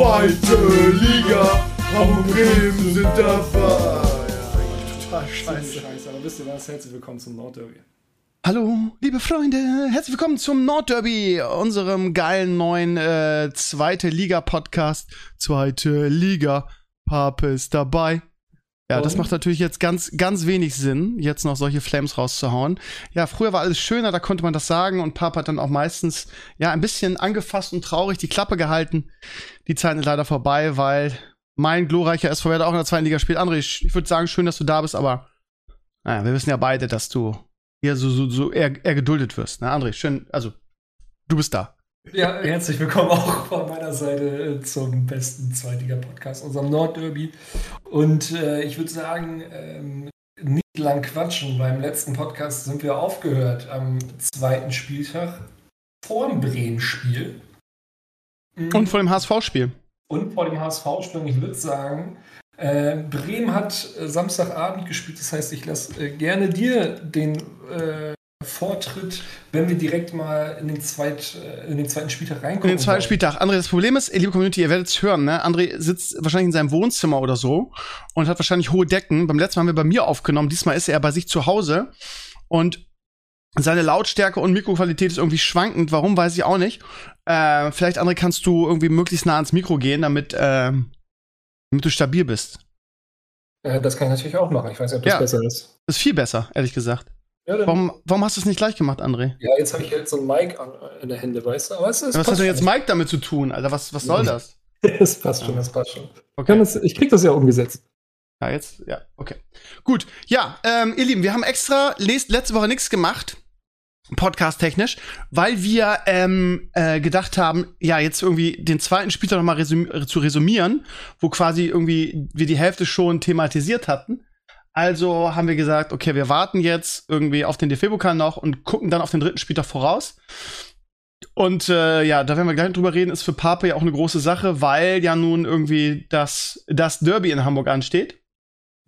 Zweite Liga, Hamburg Bremen sind dabei. Total scheiße. scheiße. Aber wisst ihr was? Herzlich willkommen zum Nordderby. Hallo, liebe Freunde, herzlich willkommen zum Nordderby, unserem geilen neuen äh, zweite Liga-Podcast. Zweite Liga, Pape ist dabei. Ja, das macht natürlich jetzt ganz, ganz wenig Sinn, jetzt noch solche Flames rauszuhauen. Ja, früher war alles schöner, da konnte man das sagen und Papa hat dann auch meistens, ja, ein bisschen angefasst und traurig die Klappe gehalten. Die Zeit ist leider vorbei, weil mein glorreicher SV Werder auch in der zweiten Liga spielt. André, ich, würde sagen, schön, dass du da bist, aber naja, wir wissen ja beide, dass du hier so, so, so eher, eher geduldet wirst. Ne, André, schön, also, du bist da. Ja, herzlich willkommen auch von meiner Seite äh, zum besten Zweitliga-Podcast, unserem Nordderby. Und äh, ich würde sagen, ähm, nicht lang quatschen. Beim letzten Podcast sind wir aufgehört am zweiten Spieltag vor dem Bremen-Spiel. Mhm. Und vor dem HSV-Spiel. Und vor dem HSV-Spiel. Ich würde sagen, äh, Bremen hat äh, Samstagabend gespielt. Das heißt, ich lasse äh, gerne dir den äh, Vortritt, wenn wir direkt mal in den, Zweit, in den zweiten Spieltag reinkommen. In den zweiten Spieltag. André, das Problem ist, liebe Community, ihr werdet es hören, ne? André sitzt wahrscheinlich in seinem Wohnzimmer oder so und hat wahrscheinlich hohe Decken. Beim letzten Mal haben wir bei mir aufgenommen, diesmal ist er bei sich zu Hause und seine Lautstärke und Mikroqualität ist irgendwie schwankend. Warum, weiß ich auch nicht. Äh, vielleicht, André, kannst du irgendwie möglichst nah ans Mikro gehen, damit, äh, damit du stabil bist. Äh, das kann ich natürlich auch machen. Ich weiß nicht, ob das Ja. besser ist. Das ist viel besser, ehrlich gesagt. Ja, Warum, warum hast du es nicht gleich gemacht, André? ja jetzt habe ich halt so ein Mic an, in der Hände, weißt du? Aber es, es Was hat denn jetzt. Mike damit zu tun, Alter? Was, was soll das? Es passt schon, es passt schon. Ich, Okay. das, ich krieg das ja umgesetzt. Ja, jetzt, ja, okay. Gut, ja, ähm, ihr Lieben, wir haben extra letzte Woche nichts gemacht, podcast-technisch, weil wir ähm, äh, gedacht haben, ja, jetzt irgendwie den zweiten Spieltag nochmal resüm äh, zu resümieren, wo quasi irgendwie wir die Hälfte schon thematisiert hatten. Also haben wir gesagt, okay, wir warten jetzt irgendwie auf den DFB-Pokal noch und gucken dann auf den dritten Spieltag voraus. Und äh, ja, da werden wir gleich drüber reden, ist für Pape ja auch eine große Sache, weil ja nun irgendwie das, das Derby in Hamburg ansteht.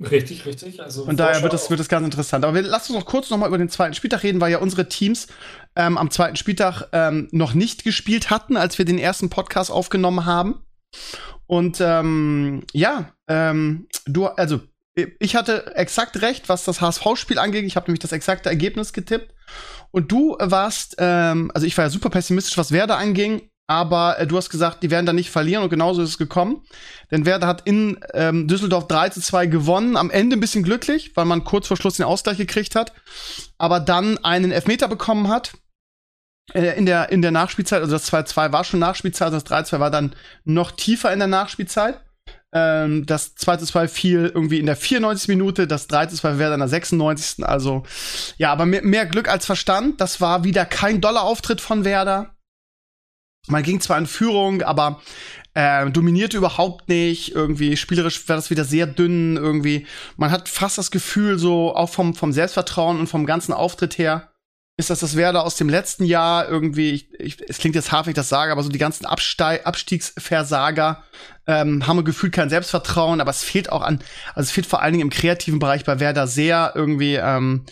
Richtig, richtig. Also Und daher wird das, wird das ganz interessant. Aber wir lassen uns noch kurz noch mal über den zweiten Spieltag reden, weil ja unsere Teams ähm, am zweiten Spieltag ähm, noch nicht gespielt hatten, als wir den ersten Podcast aufgenommen haben. Und ähm, ja, ähm, du, also ich hatte exakt recht, was das HSV-Spiel angeht. Ich habe nämlich das exakte Ergebnis getippt. Und du warst, ähm, also ich war ja super pessimistisch, was Werder anging, aber äh, du hast gesagt, die werden da nicht verlieren und genauso ist es gekommen. Denn Werder hat in ähm, Düsseldorf 3 zu 2 gewonnen, am Ende ein bisschen glücklich, weil man kurz vor Schluss den Ausgleich gekriegt hat, aber dann einen Elfmeter bekommen hat. Äh, in der, in der Nachspielzeit, also das 2-2 war schon Nachspielzeit, das 3-2 war dann noch tiefer in der Nachspielzeit. Ähm, das 2-2 fiel irgendwie in der 94. Minute, das 3-2 wäre dann in der 96. Also, ja, aber mehr, mehr Glück als Verstand. Das war wieder kein doller Auftritt von Werder. Man ging zwar in Führung, aber äh, dominierte überhaupt nicht. Irgendwie spielerisch war das wieder sehr dünn. Irgendwie, man hat fast das Gefühl, so auch vom, vom Selbstvertrauen und vom ganzen Auftritt her, ist das das Werder aus dem letzten Jahr irgendwie, ich, ich, es klingt jetzt hart, wenn ich das sage, aber so die ganzen Absteig, Abstiegsversager ähm, haben gefühlt kein Selbstvertrauen, aber es fehlt auch an, also es fehlt vor allen Dingen im kreativen Bereich bei Werder sehr irgendwie, ähm,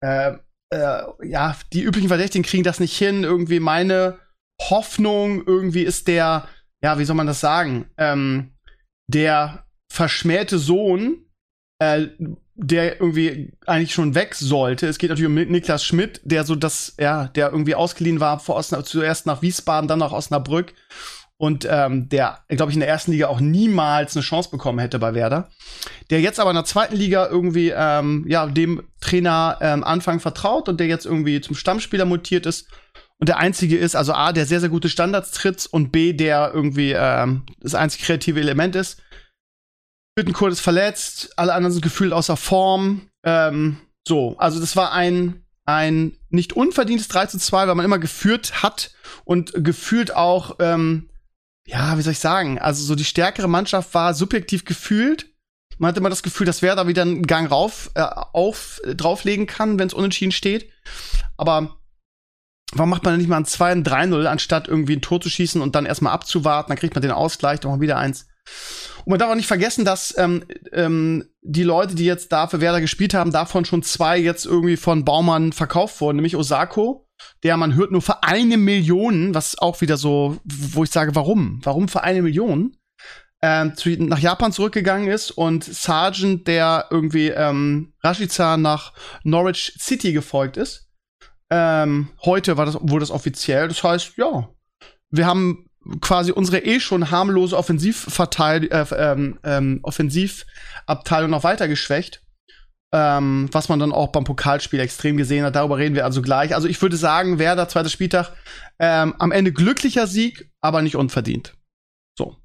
äh, äh, ja, die üblichen Verdächtigen kriegen das nicht hin. Irgendwie meine Hoffnung irgendwie ist der, ja, wie soll man das sagen, ähm, der verschmähte Sohn, äh, der irgendwie eigentlich schon weg sollte. Es geht natürlich um Niklas Schmidt, der so das, ja, der irgendwie ausgeliehen war vor Osna zuerst nach Wiesbaden, dann nach Osnabrück und ähm, der, glaube ich, in der ersten Liga auch niemals eine Chance bekommen hätte bei Werder. Der jetzt aber in der zweiten Liga irgendwie, ähm, ja, dem Trainer ähm, Anfang vertraut und der jetzt irgendwie zum Stammspieler mutiert ist und der einzige ist, also A, der sehr, sehr gute Standards tritt und B, der irgendwie ähm, das einzige kreative Element ist. Bittenkurt ist verletzt, alle anderen sind gefühlt außer Form. Ähm, so, also das war ein, ein nicht unverdientes 3 zu 2, weil man immer geführt hat und gefühlt auch, ähm, ja, wie soll ich sagen, also so die stärkere Mannschaft war subjektiv gefühlt. Man hatte immer das Gefühl, dass wer da wieder einen Gang rauf, äh, auf, drauflegen kann, wenn es unentschieden steht. Aber warum macht man denn nicht mal ein 2 ein 3-0, anstatt irgendwie ein Tor zu schießen und dann erstmal abzuwarten, dann kriegt man den Ausgleich, dann mal wieder eins. Und man darf auch nicht vergessen, dass ähm, ähm, die Leute, die jetzt da für Werder gespielt haben, davon schon zwei jetzt irgendwie von Baumann verkauft wurden, nämlich Osako der man hört nur für eine Million, was auch wieder so, wo ich sage, warum? Warum für eine Million? Ähm, nach Japan zurückgegangen ist und Sargent, der irgendwie ähm, Rashica nach Norwich City gefolgt ist. Ähm, heute war das, wurde das offiziell. Das heißt, ja, wir haben quasi unsere eh schon harmlose Offensivverteil äh, ähm, ähm, Offensivabteilung noch weiter geschwächt. Ähm, was man dann auch beim Pokalspiel extrem gesehen hat. Darüber reden wir also gleich. Also ich würde sagen, Werder, zweiter Spieltag, ähm, am Ende glücklicher Sieg, aber nicht unverdient. So.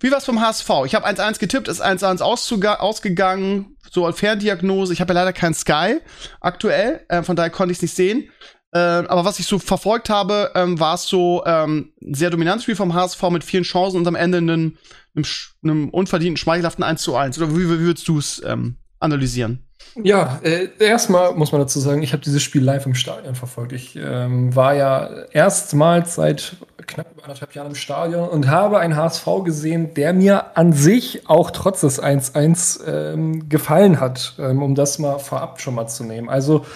Wie war's vom HSV? Ich habe 1-1 getippt, ist 1-1 ausgegangen, so als Ferndiagnose. Ich habe ja leider keinen Sky aktuell, äh, von daher konnte ich es nicht sehen. Äh, aber was ich so verfolgt habe, ähm, war es so ähm, ein sehr dominantes Spiel vom HSV mit vielen Chancen und am Ende einem, einem, unverdienten, schmeichelhaften 1 zu 1. Oder wie, wie würdest du es ähm, analysieren? Ja, äh, erstmal muss man dazu sagen, ich habe dieses Spiel live im Stadion verfolgt. Ich ähm, war ja erstmals seit knapp anderthalb Jahren im Stadion und habe einen HSV gesehen, der mir an sich auch trotz des 1-1 ähm, gefallen hat, ähm, um das mal vorab schon mal zu nehmen. Also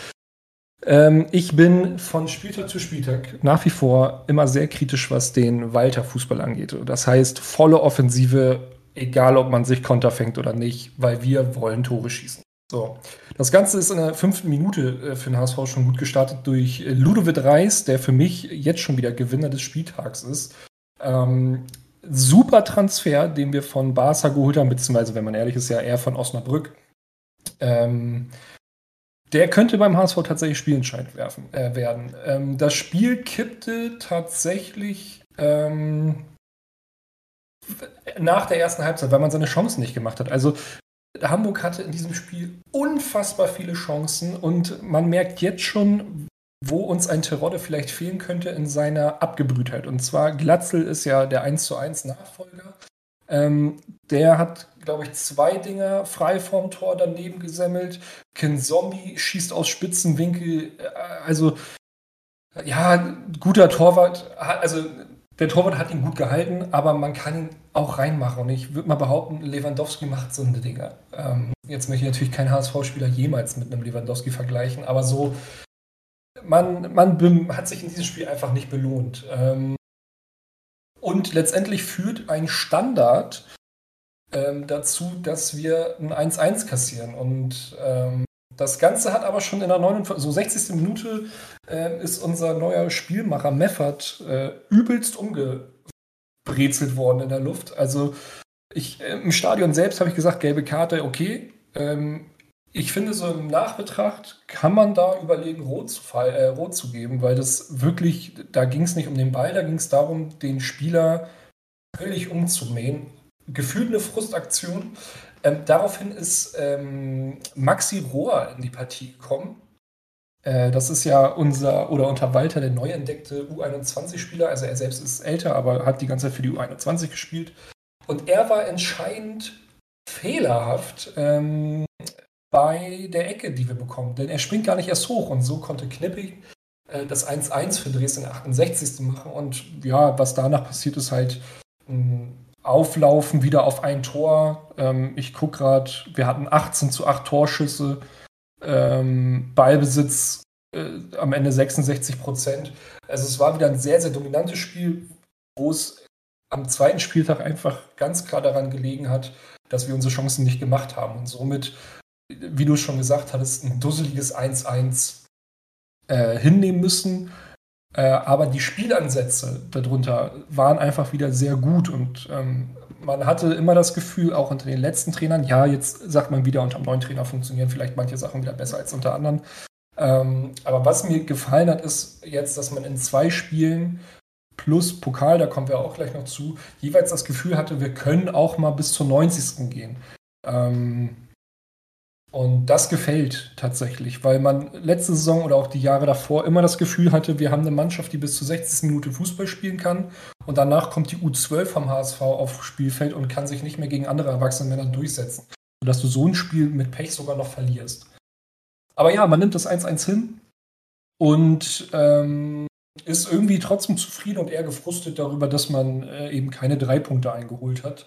ähm, ich bin von Spieltag zu Spieltag nach wie vor immer sehr kritisch, was den Walter Fußball angeht. Das heißt, volle Offensive, egal ob man sich Konter fängt oder nicht, weil wir wollen Tore schießen. So. Das Ganze ist in der fünften Minute äh, für den HSV schon gut gestartet durch äh, Ludovic Reis, der für mich jetzt schon wieder Gewinner des Spieltags ist. Ähm, super Transfer, den wir von Barca geholt haben, beziehungsweise, wenn man ehrlich ist, ja eher von Osnabrück. Ähm, der könnte beim HSV tatsächlich spielentscheidend werfen, äh, werden. Ähm, das Spiel kippte tatsächlich ähm, nach der ersten Halbzeit, weil man seine Chancen nicht gemacht hat. Also Hamburg hatte in diesem Spiel unfassbar viele Chancen und man merkt jetzt schon, wo uns ein Terodde vielleicht fehlen könnte in seiner Abgebrühtheit. Und zwar Glatzel ist ja der 1 zu 1 Nachfolger. Ähm, der hat, glaube ich, zwei Dinger frei vorm Tor daneben gesammelt. Ken Zombie schießt aus Spitzenwinkel. Äh, also, ja, guter Torwart. Also, der Torwart hat ihn gut gehalten, aber man kann ihn auch reinmachen. Und ich würde mal behaupten, Lewandowski macht so eine Dinger. Ähm, jetzt möchte ich natürlich keinen HSV-Spieler jemals mit einem Lewandowski vergleichen, aber so, man, man hat sich in diesem Spiel einfach nicht belohnt. Ähm, und letztendlich führt ein Standard ähm, dazu, dass wir ein 1-1 kassieren. Und ähm, das Ganze hat aber schon in der 49, so 60. Minute äh, ist unser neuer Spielmacher Meffert äh, übelst umgebrezelt worden in der Luft. Also ich, äh, im Stadion selbst habe ich gesagt, gelbe Karte, okay. Ähm, ich finde, so im Nachbetracht kann man da überlegen, rot zu, äh, rot zu geben, weil das wirklich, da ging es nicht um den Ball, da ging es darum, den Spieler völlig umzumähen. Gefühlt eine Frustaktion. Ähm, daraufhin ist ähm, Maxi Rohr in die Partie gekommen. Äh, das ist ja unser, oder unter Walter der neu entdeckte U21-Spieler. Also er selbst ist älter, aber hat die ganze Zeit für die U21 gespielt. Und er war entscheidend fehlerhaft ähm, bei der Ecke, die wir bekommen. Denn er springt gar nicht erst hoch. Und so konnte Knippig äh, das 1-1 für Dresden 68. machen. Und ja, was danach passiert, ist halt ein auflaufen wieder auf ein Tor. Ähm, ich gucke gerade, wir hatten 18 zu 8 Torschüsse, ähm, Ballbesitz äh, am Ende 66 Prozent. Also es war wieder ein sehr, sehr dominantes Spiel, wo es am zweiten Spieltag einfach ganz klar daran gelegen hat, dass wir unsere Chancen nicht gemacht haben und somit, wie du schon gesagt hattest, ein dusseliges 1-1 äh, hinnehmen müssen. Äh, aber die Spielansätze darunter waren einfach wieder sehr gut und ähm, man hatte immer das Gefühl, auch unter den letzten Trainern, ja, jetzt sagt man wieder, unter dem neuen Trainer funktionieren vielleicht manche Sachen wieder besser als unter anderen. Ähm, aber was mir gefallen hat, ist jetzt, dass man in zwei Spielen plus Pokal, da kommen wir auch gleich noch zu, jeweils das Gefühl hatte, wir können auch mal bis zur 90. gehen. Ähm, und das gefällt tatsächlich, weil man letzte Saison oder auch die Jahre davor immer das Gefühl hatte, wir haben eine Mannschaft, die bis zu 60 Minuten Fußball spielen kann. Und danach kommt die U12 vom HSV aufs Spielfeld und kann sich nicht mehr gegen andere erwachsene Männer durchsetzen. Sodass du so ein Spiel mit Pech sogar noch verlierst. Aber ja, man nimmt das 1-1 hin und ähm, ist irgendwie trotzdem zufrieden und eher gefrustet darüber, dass man äh, eben keine drei Punkte eingeholt hat.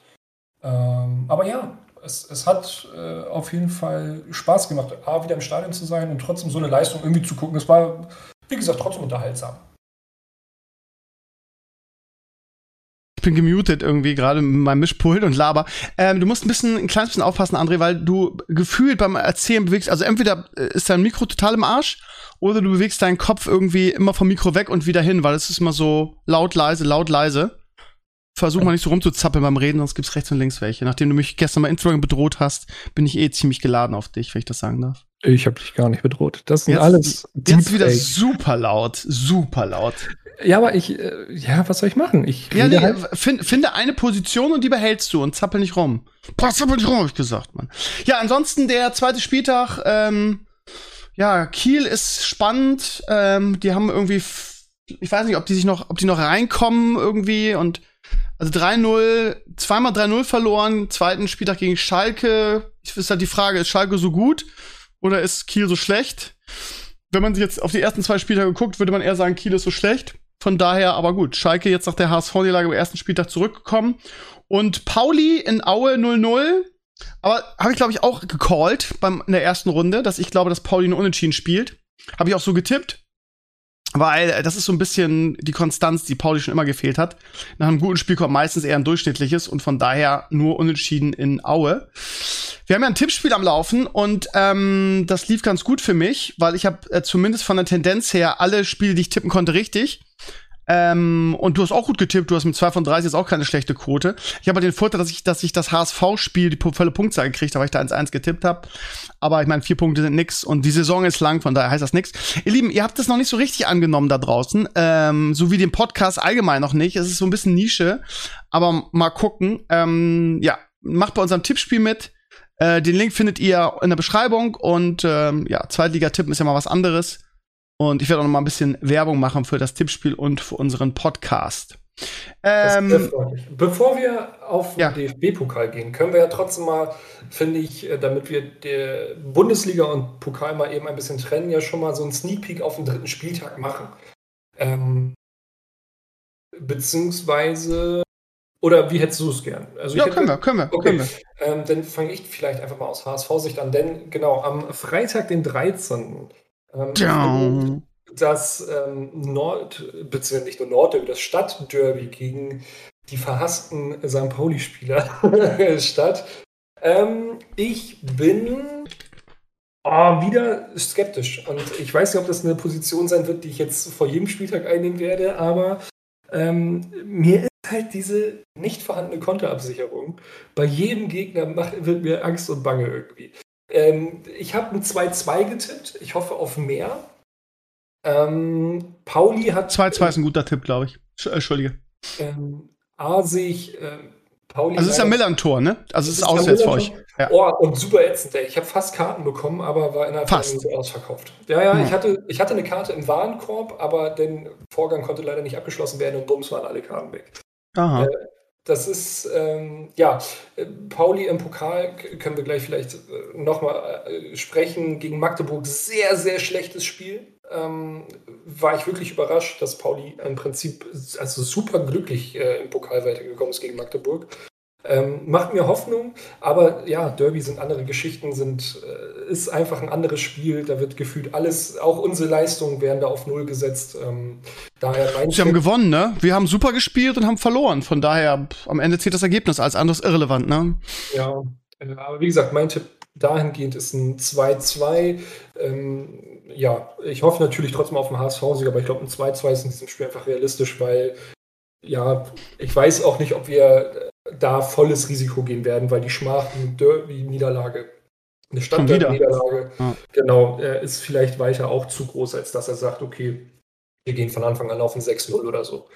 Ähm, aber ja, es, es hat äh, auf jeden Fall Spaß gemacht, A, wieder im Stadion zu sein und trotzdem so eine Leistung irgendwie zu gucken. Es war wie gesagt, trotzdem unterhaltsam. Ich bin gemutet irgendwie gerade mit meinem Mischpult und laber. Ähm, du musst ein bisschen, ein kleines bisschen aufpassen, André, weil du gefühlt beim Erzählen bewegst, also entweder äh, ist dein Mikro total im Arsch oder du bewegst deinen Kopf irgendwie immer vom Mikro weg und wieder hin, weil es ist immer so laut, leise, laut, leise. Versuch mal nicht so rumzuzappeln beim Reden, sonst gibt's rechts und links welche. Nachdem du mich gestern mal Instagram bedroht hast, bin ich eh ziemlich geladen auf dich, wenn ich das sagen darf. Ich habe dich gar nicht bedroht. Das sind Jetzt- alles Jetzt wieder Deepfake. super laut, super laut. Ja, aber ich, äh, ja, was soll ich machen? Ich Ja, nee, halt- find, finde eine Position und die behältst du und zappel nicht rum. Boah, zappel nicht rum, hab ich gesagt, Mann. Ja, ansonsten der zweite Spieltag, ähm, ja, Kiel ist spannend. Ähm, die haben irgendwie, ich weiß nicht, ob die sich noch, ob die noch reinkommen irgendwie und also 3-0, zweimal 3-0 verloren, zweiten Spieltag gegen Schalke. Ist halt die Frage, ist Schalke so gut oder ist Kiel so schlecht? Wenn man sich jetzt auf die ersten zwei Spieltage guckt, würde man eher sagen, Kiel ist so schlecht. Von daher, aber gut, Schalke jetzt nach der HSV-Niederlage am ersten Spieltag zurückgekommen. Und Pauli in Aue 0-0. Aber habe ich, glaube ich, auch gecallt beim, in der ersten Runde, dass ich glaube, dass Pauli ein Unentschieden spielt. Habe ich auch so getippt. Weil äh, das ist so ein bisschen die Konstanz, die Pauli schon immer gefehlt hat. Nach einem guten Spiel kommt meistens eher ein durchschnittliches und von daher nur unentschieden in Aue. Wir haben ja ein Tippspiel am Laufen und ähm, das lief ganz gut für mich, weil ich habe äh, zumindest von der Tendenz her alle Spiele, die ich tippen konnte, richtig. Ähm, und du hast auch gut getippt, du hast mit 2 von 30 jetzt auch keine schlechte Quote. Ich habe den Vorteil, dass ich, dass ich das HSV-Spiel die volle Punktzahl gekriegt habe, weil ich da 1-1 getippt habe. Aber ich meine, vier Punkte sind nix und die Saison ist lang, von daher heißt das nix. Ihr Lieben, ihr habt das noch nicht so richtig angenommen da draußen, ähm, so wie den Podcast allgemein noch nicht. Es ist so ein bisschen Nische, aber mal gucken. Ähm, ja, macht bei unserem Tippspiel mit. Äh, den Link findet ihr in der Beschreibung und ähm, ja, Zweitliga-Tippen ist ja mal was anderes. Und ich werde auch noch mal ein bisschen Werbung machen für das Tippspiel und für unseren Podcast. Ähm. Bevor wir auf Ja. den DFB-Pokal gehen, können wir ja trotzdem mal, finde ich, äh, damit wir der Bundesliga und Pokal mal eben ein bisschen trennen, ja schon mal so einen Sneak Peek auf den dritten Spieltag machen. Ähm, beziehungsweise, oder wie hättest du es gern? Also ja, können wir, können wir, Okay, können wir. ähm, dann fange ich vielleicht einfach mal aus HSV-Sicht an, denn genau, am Freitag, den 13. Ähm, das ähm, Nord, beziehungsweise nicht nur Nordderby, das Stadtderby gegen die verhassten St. Pauli-Spieler statt. Ähm, ich bin oh, wieder skeptisch und ich weiß nicht, ob das eine Position sein wird, die ich jetzt vor jedem Spieltag einnehmen werde, aber ähm, mir ist halt diese nicht vorhandene Konterabsicherung bei jedem Gegner macht, wird mir Angst und Bange irgendwie. Ähm, ich habe ein 2-2 getippt. Ich hoffe auf mehr. Ähm, Pauli hat. 2-2 ist ein guter Tipp, glaube ich. Sch- äh, Entschuldige. Ähm, A sehe ich. Ähm, Pauli Also es ist ja leider- Millern-Tor, ne? Also es ist ja auswärts für euch. Ja. Oh, und super ätzend, ey. Ich habe fast Karten bekommen, aber war innerhalb Fast. einer ausverkauft. Ja, ja, Hm. ich, hatte, ich hatte eine Karte im Warenkorb, aber der Vorgang konnte leider nicht abgeschlossen werden und bums waren alle Karten weg. Aha. Äh, Das ist, ähm, ja, äh, Pauli im Pokal können wir gleich vielleicht äh, nochmal äh, sprechen. Gegen Magdeburg sehr, sehr schlechtes Spiel. Ähm, war ich wirklich überrascht, dass Pauli im Prinzip also super glücklich äh, im Pokal weitergekommen ist gegen Magdeburg. Ähm, macht mir Hoffnung, aber ja, Derby sind andere Geschichten, sind, äh, ist einfach ein anderes Spiel. Da wird gefühlt alles, auch unsere Leistungen werden da auf Null gesetzt. Ähm, daher Sie haben gewonnen, ne? Wir haben super gespielt und haben verloren. Von daher, am Ende zählt das Ergebnis. Alles andere ist irrelevant, ne? Ja, äh, aber wie gesagt, mein Tipp dahingehend ist ein 2-2. Ähm, ja, ich hoffe natürlich trotzdem auf einen HSV-Sieg, aber ich glaube, ein 2-2 ist in diesem Spiel einfach realistisch, weil, ja, ich weiß auch nicht, ob wir da volles Risiko gehen werden, weil die Schmach, eine Derby-Niederlage, eine. Stadt-Niederlage, Ja. genau, ist vielleicht weiter auch zu groß, als dass er sagt, okay, wir gehen von Anfang an auf ein 6-0 oder so.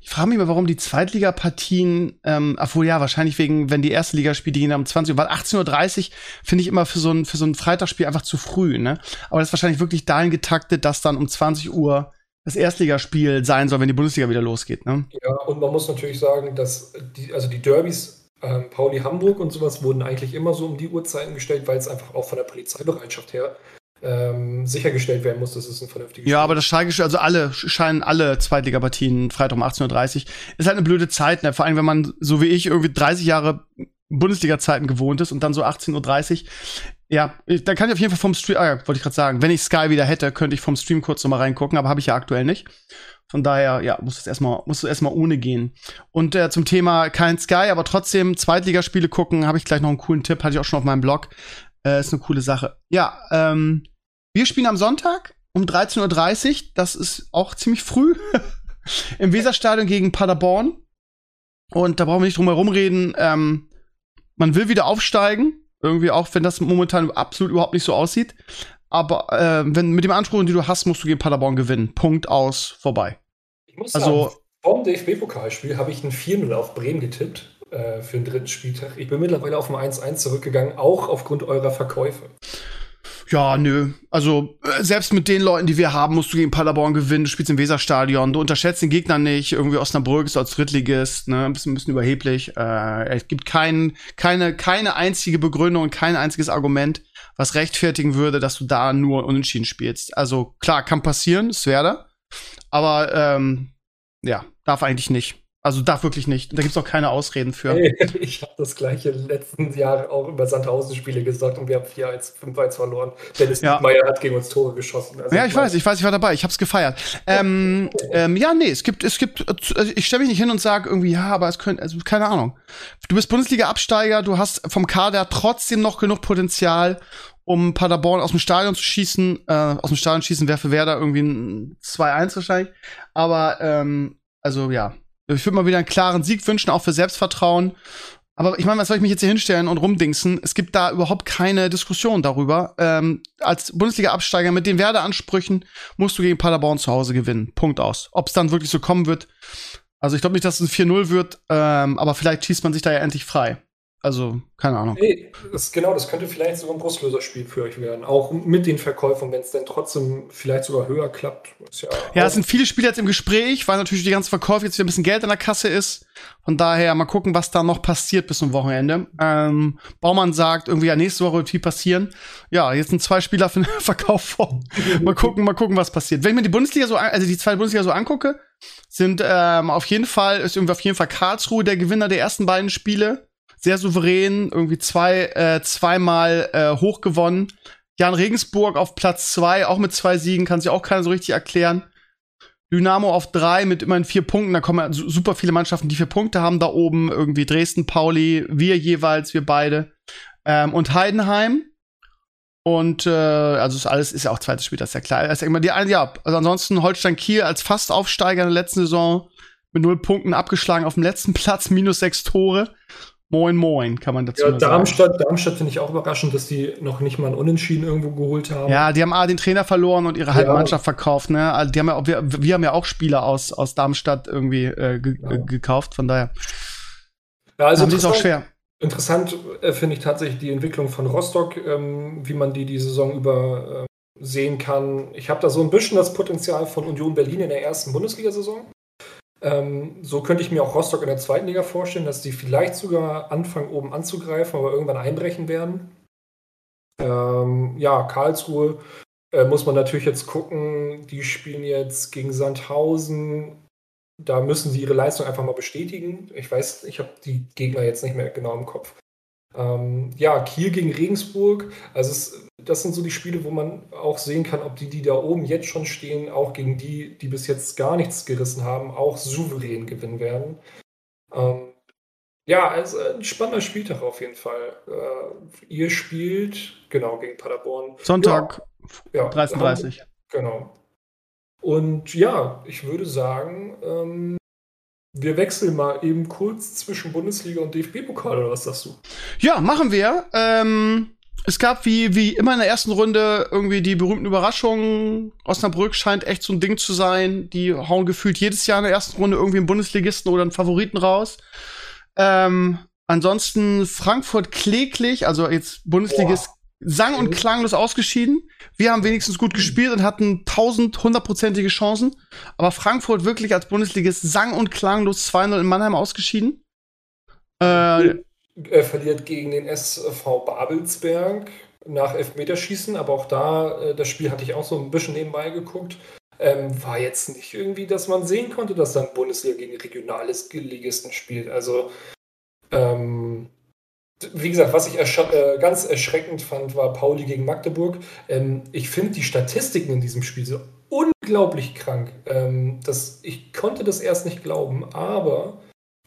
Ich frage mich mal, warum die Zweitligapartien, ähm, obwohl ja, wahrscheinlich wegen, wenn die erste Liga spielt, die gehen um 20 Uhr, weil 18.30 Uhr finde ich immer für so ein, für so ein Freitagsspiel einfach zu früh, ne? Aber das ist wahrscheinlich wirklich dahin getaktet, dass dann um 20 Uhr das Erstligaspiel sein soll, wenn die Bundesliga wieder losgeht, ne? Ja, und man muss natürlich sagen, dass die, also die Derbys, ähm, Pauli Hamburg und sowas wurden eigentlich immer so um die Uhrzeiten gestellt, weil es einfach auch von der Polizeibereitschaft her ähm, sichergestellt werden muss, dass es ein vernünftiges Ja, Spiel aber das Schalke, also alle scheinen alle Zweitligapartien Freitag um 18.30 Uhr. Ist halt eine blöde Zeit, ne? Vor allem, wenn man, so wie ich, irgendwie 30 Jahre Bundesliga-Zeiten gewohnt ist und dann so 18.30 Uhr. Ja, da kann ich auf jeden Fall vom Stream, ah, wollte ich gerade sagen, wenn ich Sky wieder hätte, könnte ich vom Stream kurz noch mal reingucken, aber habe ich ja aktuell nicht. Von daher, ja, muss es erstmal, muss ohne gehen. Und äh, zum Thema kein Sky, aber trotzdem Zweitligaspiele gucken, habe ich gleich noch einen coolen Tipp, hatte ich auch schon auf meinem Blog. Äh, ist eine coole Sache. Ja, ähm, wir spielen am Sonntag um 13.30 Uhr. Das ist auch ziemlich früh. Im Weserstadion gegen Paderborn. Und da brauchen wir nicht drum herum reden. Ähm, man will wieder aufsteigen. Irgendwie auch, wenn das momentan absolut überhaupt nicht so aussieht. Aber äh, wenn mit dem Anspruch, den du hast, musst du gegen Paderborn gewinnen. Punkt aus, vorbei. Ich muss also, sagen, vom DFB-Pokalspiel habe ich ein 4-0 auf Bremen getippt äh, für den dritten Spieltag. Ich bin mittlerweile auf ein 1-1 zurückgegangen, auch aufgrund eurer Verkäufe. Ja, nö. Also, äh, selbst mit den Leuten, die wir haben, musst du gegen Paderborn gewinnen. Du spielst im Weserstadion. Du unterschätzt den Gegner nicht. Irgendwie Osnabrück ist als Drittligist, ne? Ein bisschen, ein bisschen überheblich. Äh, es gibt kein, keine, keine einzige Begründung, kein einziges Argument, was rechtfertigen würde, dass du da nur unentschieden spielst. Also, klar, kann passieren, ist Werder. Aber, ähm, ja, darf eigentlich nicht. Also darf wirklich nicht. Da gibt es auch keine Ausreden für. Ich habe das gleiche letzten Jahr auch über Sandhausen-Spiele gesagt und wir haben 4-1, 5-1 verloren. Dennis ja. Meyer hat gegen uns Tore geschossen. Also ja, ich weiß, ich weiß, ich war dabei, ich habe es gefeiert. ähm, ähm, ja, nee, es gibt, es gibt, also ich stelle mich nicht hin und sage irgendwie, ja, aber es könnte, also keine Ahnung. Du bist Bundesliga-Absteiger, du hast vom Kader trotzdem noch genug Potenzial, um Paderborn aus dem Stadion zu schießen. Äh, aus dem Stadion schießen wäre für Werder irgendwie ein 2-1 wahrscheinlich. Aber, ähm, also ja, ich würde mal wieder einen klaren Sieg wünschen, auch für Selbstvertrauen. Aber ich meine, was soll ich mich jetzt hier hinstellen und rumdingsen? Es gibt da überhaupt keine Diskussion darüber. Ähm, als Bundesliga-Absteiger mit den Werdeansprüchen musst du gegen Paderborn zu Hause gewinnen. Punkt aus. Ob es dann wirklich so kommen wird. Also ich glaube nicht, dass es ein 4-0 wird, ähm, aber vielleicht schießt man sich da ja endlich frei. Also, keine Ahnung. Nee, das, genau, das könnte vielleicht sogar ein Brustlöserspiel für euch werden. Auch mit den Verkäufen, wenn es dann trotzdem vielleicht sogar höher klappt. ja, ja es sind viele Spiele jetzt im Gespräch, weil natürlich die ganzen Verkäufe jetzt wieder ein bisschen Geld in der Kasse ist. Von daher mal gucken, was da noch passiert bis zum Wochenende. Ähm, Baumann sagt irgendwie, ja, nächste Woche wird viel passieren. Ja, jetzt sind zwei Spieler für den Verkauf vor. mal gucken, mal gucken, was passiert. Wenn ich mir die Bundesliga so, also die zweite Bundesliga so angucke, sind ähm, auf jeden Fall, ist irgendwie auf jeden Fall Karlsruhe der Gewinner der ersten beiden Spiele sehr souverän, irgendwie zwei, äh, zweimal äh, hochgewonnen. Jan Regensburg auf Platz zwei, auch mit zwei Siegen, kann sich auch keiner so richtig erklären. Dynamo auf drei mit immerhin vier Punkten. Da kommen super viele Mannschaften, die vier Punkte haben da oben. Irgendwie Dresden, Pauli, wir jeweils, wir beide. Ähm, und Heidenheim. Und äh, also ist alles ist ja auch zweites Spiel, das ist ja klar. Also, die, ja, also ansonsten Holstein Kiel als Fastaufsteiger in der letzten Saison mit null Punkten abgeschlagen auf dem letzten Platz, minus sechs Tore. Moin Moin, kann man dazu ja, Darmstadt, sagen. Darmstadt finde ich auch überraschend, dass die noch nicht mal einen Unentschieden irgendwo geholt haben. Ja, die haben A, den Trainer verloren und ihre halbe ja. Mannschaft verkauft. Ne? Also die haben ja, wir, wir haben ja auch Spieler aus, aus Darmstadt irgendwie äh, ge ja. gekauft, von daher. Ja, also ist auch schwer. Interessant äh, finde ich tatsächlich die Entwicklung von Rostock, ähm, wie man die die Saison über äh, sehen kann. Ich habe da so ein bisschen das Potenzial von Union Berlin in der ersten Bundesliga-Saison. Ähm, so könnte ich mir auch Rostock in der zweiten Liga vorstellen, dass die vielleicht sogar anfangen, oben anzugreifen, aber irgendwann einbrechen werden. Ähm, ja, Karlsruhe äh, muss man natürlich jetzt gucken. Die spielen jetzt gegen Sandhausen. Da müssen sie ihre Leistung einfach mal bestätigen. Ich weiß, ich habe die Gegner jetzt nicht mehr genau im Kopf. Ähm, ja, Kiel gegen Regensburg. Also es, das sind so die Spiele, wo man auch sehen kann, ob die, die da oben jetzt schon stehen, auch gegen die, die bis jetzt gar nichts gerissen haben, auch souverän gewinnen werden. Ähm, ja, also ein spannender Spieltag auf jeden Fall. Äh, ihr spielt, genau, gegen Paderborn. Sonntag, ja, 13.30 Genau. Und ja, ich würde sagen, ähm, wir wechseln mal eben kurz zwischen Bundesliga und DFB-Pokal, oder was sagst du? Ja, machen wir. Ähm, es gab wie, wie immer in der ersten Runde irgendwie die berühmten Überraschungen. Osnabrück scheint echt so ein Ding zu sein. Die hauen gefühlt jedes Jahr in der ersten Runde irgendwie einen Bundesligisten oder einen Favoriten raus. Ähm, ansonsten Frankfurt kläglich, also jetzt Bundesligist sang- und klanglos ausgeschieden. Wir haben wenigstens gut gespielt und hatten tausend hundertprozentige Chancen. Aber Frankfurt wirklich als Bundesligist sang- und klanglos 2-0 in Mannheim ausgeschieden. Äh, er verliert gegen den SV Babelsberg nach Elfmeterschießen, aber auch da, äh, das Spiel hatte ich auch so ein bisschen nebenbei geguckt. Ähm, war jetzt nicht irgendwie, dass man sehen konnte, dass dann Bundesliga gegen regionales Ligisten spielt. Also ähm, wie gesagt, was ich ersch äh, ganz erschreckend fand, war Pauli gegen Magdeburg. Ähm, ich finde die Statistiken in diesem Spiel so unglaublich krank. Ähm, das, ich konnte das erst nicht glauben, aber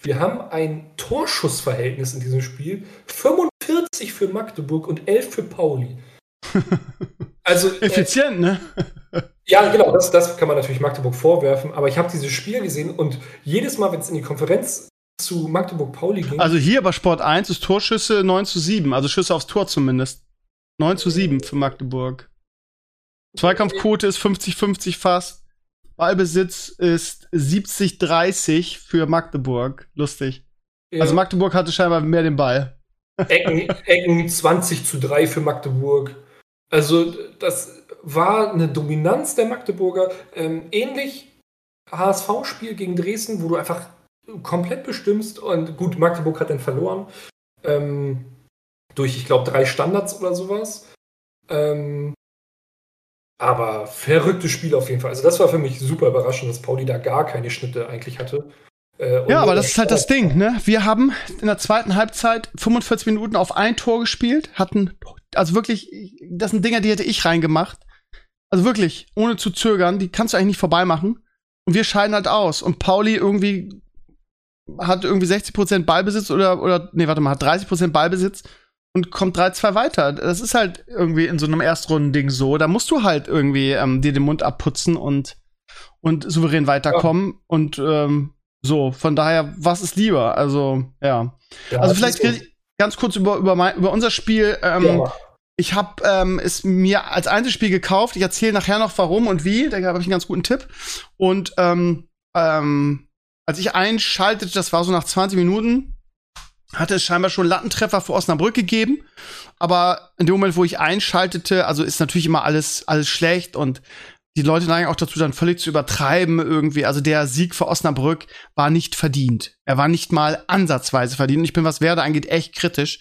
wir haben ein Torschussverhältnis in diesem Spiel. 45 für Magdeburg und 11 für Pauli. Also, äh, Effizient, äh, ne? ja, genau, das, das kann man natürlich Magdeburg vorwerfen, aber ich habe dieses Spiel gesehen und jedes Mal, wenn es in die Konferenz zu Magdeburg-Pauli ging. Also hier bei Sport 1 ist Torschüsse 9 zu 7, also Schüsse aufs Tor zumindest. 9 zu 7 für Magdeburg. Zweikampfquote ist 50-50 fast. Ballbesitz ist 70-30 für Magdeburg. Lustig. Ja. Also Magdeburg hatte scheinbar mehr den Ball. Ecken, Ecken 20 zu 3 für Magdeburg. Also das war eine Dominanz der Magdeburger. Ähm, ähnlich HSV-Spiel gegen Dresden, wo du einfach komplett bestimmst und gut, Magdeburg hat dann verloren. Ähm, durch, ich glaube, drei Standards oder sowas. Ähm, aber verrücktes Spiel auf jeden Fall. Also das war für mich super überraschend, dass Pauli da gar keine Schnitte eigentlich hatte. Äh, ja, aber das ist halt das Ding, ne? Wir haben in der zweiten Halbzeit 45 Minuten auf ein Tor gespielt, hatten, also wirklich, das sind Dinger, die hätte ich reingemacht. Also wirklich, ohne zu zögern, die kannst du eigentlich nicht vorbeimachen. Und wir scheiden halt aus. Und Pauli irgendwie hat irgendwie 60% Ballbesitz oder, oder, nee, warte mal, hat 30% Ballbesitz und kommt 3-2 weiter. Das ist halt irgendwie in so einem Erstrunden-Ding so. Da musst du halt irgendwie ähm, dir den Mund abputzen und, und souverän weiterkommen. Ja. Und ähm, so, von daher, was ist lieber? Also, ja. ja also vielleicht ganz kurz über, über, mein, über unser Spiel. Ähm, ja. Ich habe ähm, es mir als Einzelspiel gekauft. Ich erzähle nachher noch warum und wie. Da habe ich einen ganz guten Tipp. Und ähm, ähm, als ich einschaltete, das war so nach 20 Minuten, hatte es scheinbar schon Lattentreffer für Osnabrück gegeben. Aber in dem Moment, wo ich einschaltete, also ist natürlich immer alles, alles schlecht und die Leute neigen auch dazu, dann völlig zu übertreiben irgendwie. Also der Sieg für Osnabrück war nicht verdient. Er war nicht mal ansatzweise verdient. Und ich bin, was Werder angeht, echt kritisch.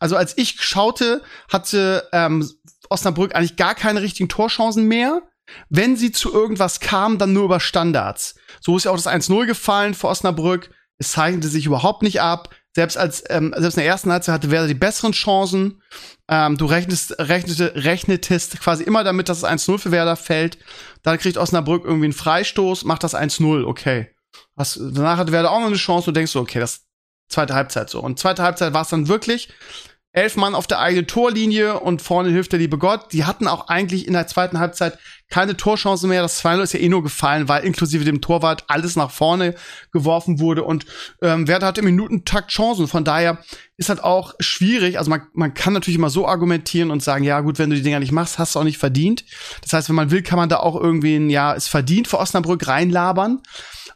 Also als ich schaute, hatte ähm, Osnabrück eigentlich gar keine richtigen Torchancen mehr. Wenn sie zu irgendwas kam, dann nur über Standards. So ist ja auch das 1-0 gefallen für Osnabrück. Es zeichnete sich überhaupt nicht ab. Selbst als ähm, selbst in der ersten Halbzeit hatte Werder die besseren Chancen. Ähm, du rechnest, rechnete, rechnetest quasi immer damit, dass es 1-0 für Werder fällt. Dann kriegt Osnabrück irgendwie einen Freistoß, macht das 1-0, okay. Was, danach hatte Werder auch noch eine Chance und denkst du, okay, das zweite Halbzeit so. Und zweite Halbzeit war es dann wirklich elf Mann auf der eigenen Torlinie und vorne hilft der liebe Gott. Die hatten auch eigentlich in der zweiten Halbzeit keine Torchance mehr. Das 2-0 ist ja eh nur gefallen, weil inklusive dem Torwart alles nach vorne geworfen wurde und ähm, Werder hatte im Minutentakt Chancen. Von daher ist halt auch schwierig. Also man, man kann natürlich immer so argumentieren und sagen, ja gut, wenn du die Dinger nicht machst, hast du auch nicht verdient. Das heißt, wenn man will, kann man da auch irgendwie ein, ja, es verdient für Osnabrück reinlabern.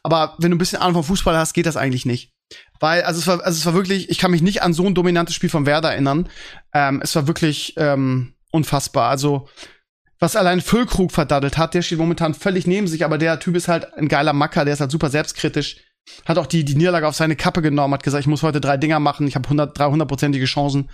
Aber wenn du ein bisschen Ahnung vom Fußball hast, geht das eigentlich nicht. Weil, also es war, also es war wirklich, ich kann mich nicht an so ein dominantes Spiel von Werder erinnern. Ähm, es war wirklich ähm, unfassbar. Also, was allein Füllkrug verdattelt hat, der steht momentan völlig neben sich, aber der Typ ist halt ein geiler Macker, der ist halt super selbstkritisch hat auch die, die Niederlage auf seine Kappe genommen, hat gesagt, ich muss heute drei Dinger machen, ich habe 100, 300-prozentige Chancen.